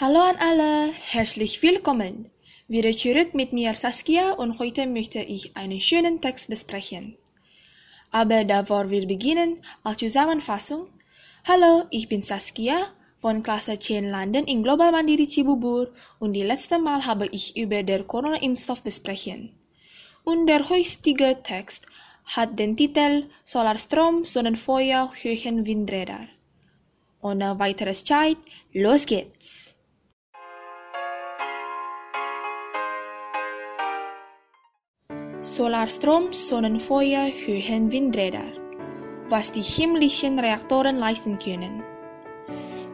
Hallo an alle, herzlich willkommen. Wieder zurück mit mir Saskia und heute möchte ich einen schönen Text besprechen. Aber bevor wir beginnen, als Zusammenfassung. Hallo, ich bin Saskia von Klasse 10 Landen in Global Mandiri Cibubur und die letzte Mal habe ich über den Corona-Impfstoff besprechen. Und der heutige Text hat den Titel Solarstrom, Sonnenfeuer, Höhen, Windräder. Ohne weiteres Zeit, los geht's! Solarstrom, Sonnenfeuer, Höhen, Windräder. Was die himmlischen Reaktoren leisten können.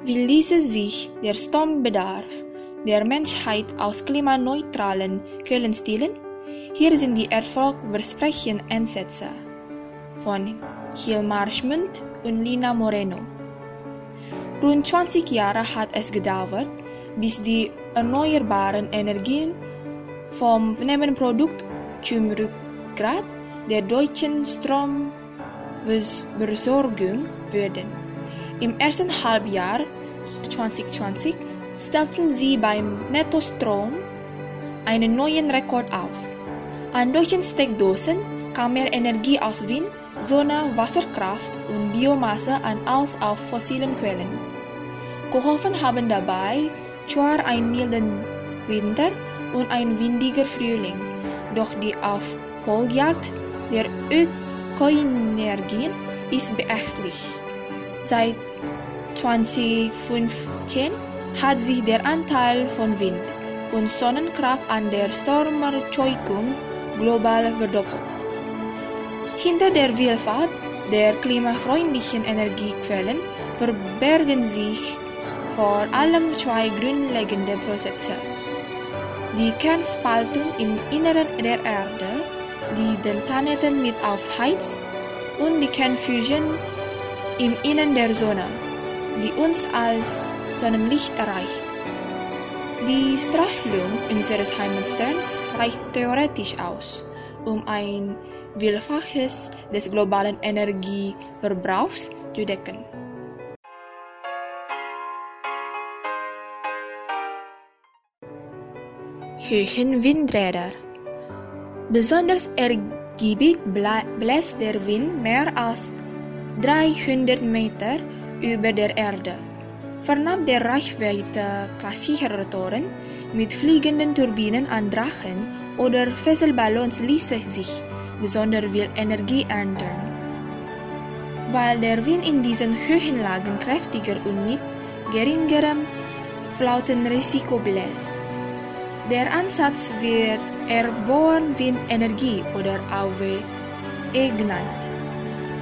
Wie ließe sich der Strombedarf der Menschheit aus klimaneutralen Quellen stillen? Hier sind die erfolgversprechenden Ansätze von Hilmar Schmund und Lina Moreno. Rund 20 Jahre hat es gedauert, bis die erneuerbaren Energien vom Nebenprodukt Rückgrat der deutschen Stromversorgung würden. Im ersten Halbjahr 2020 stellten sie beim Nettostrom einen neuen Rekord auf. An deutschen Steckdosen kam mehr Energie aus Wind, Sonne, Wasserkraft und Biomasse an als auf fossilen Quellen. Geholfen haben dabei zwar ein milden Winter und ein windiger Frühling, doch die Aufholjagd der Ökoenergien ist beachtlich. Seit 2015 hat sich der Anteil von Wind und Sonnenkraft an der Stromerzeugung global verdoppelt. Hinter der Vielfalt der klimafreundlichen Energiequellen verbergen sich vor allem zwei grundlegende Prozesse. Die Kernspaltung im Inneren der Erde, die den Planeten mit aufheizt, und die Kernfusion im Innern der Sonne, die uns als Sonnenlicht erreicht. Die Strahlung unseres Heimatsterns reicht theoretisch aus, um ein Vielfaches des globalen Energieverbrauchs zu decken. Höhenwindräder. Besonders ergiebig bläst der Wind mehr als 300 Meter über der Erde. Fernab der Reichweite klassischer Rotoren mit fliegenden Turbinen an Drachen oder Fesselballons ließe sich besonders viel Energie ernten. Weil der Wind in diesen Höhenlagen kräftiger und mit geringerem Flautenrisiko bläst. Der Ansatz wird Airborne Windenergie oder AWE genannt.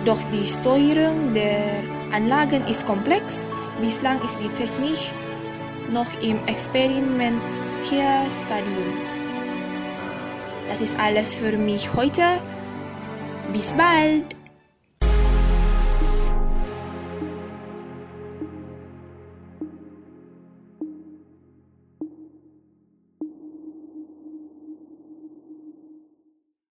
Doch die Steuerung der Anlagen ist komplex. Bislang ist die Technik noch im Experimentierstadium. Das ist alles für mich heute. Bis bald!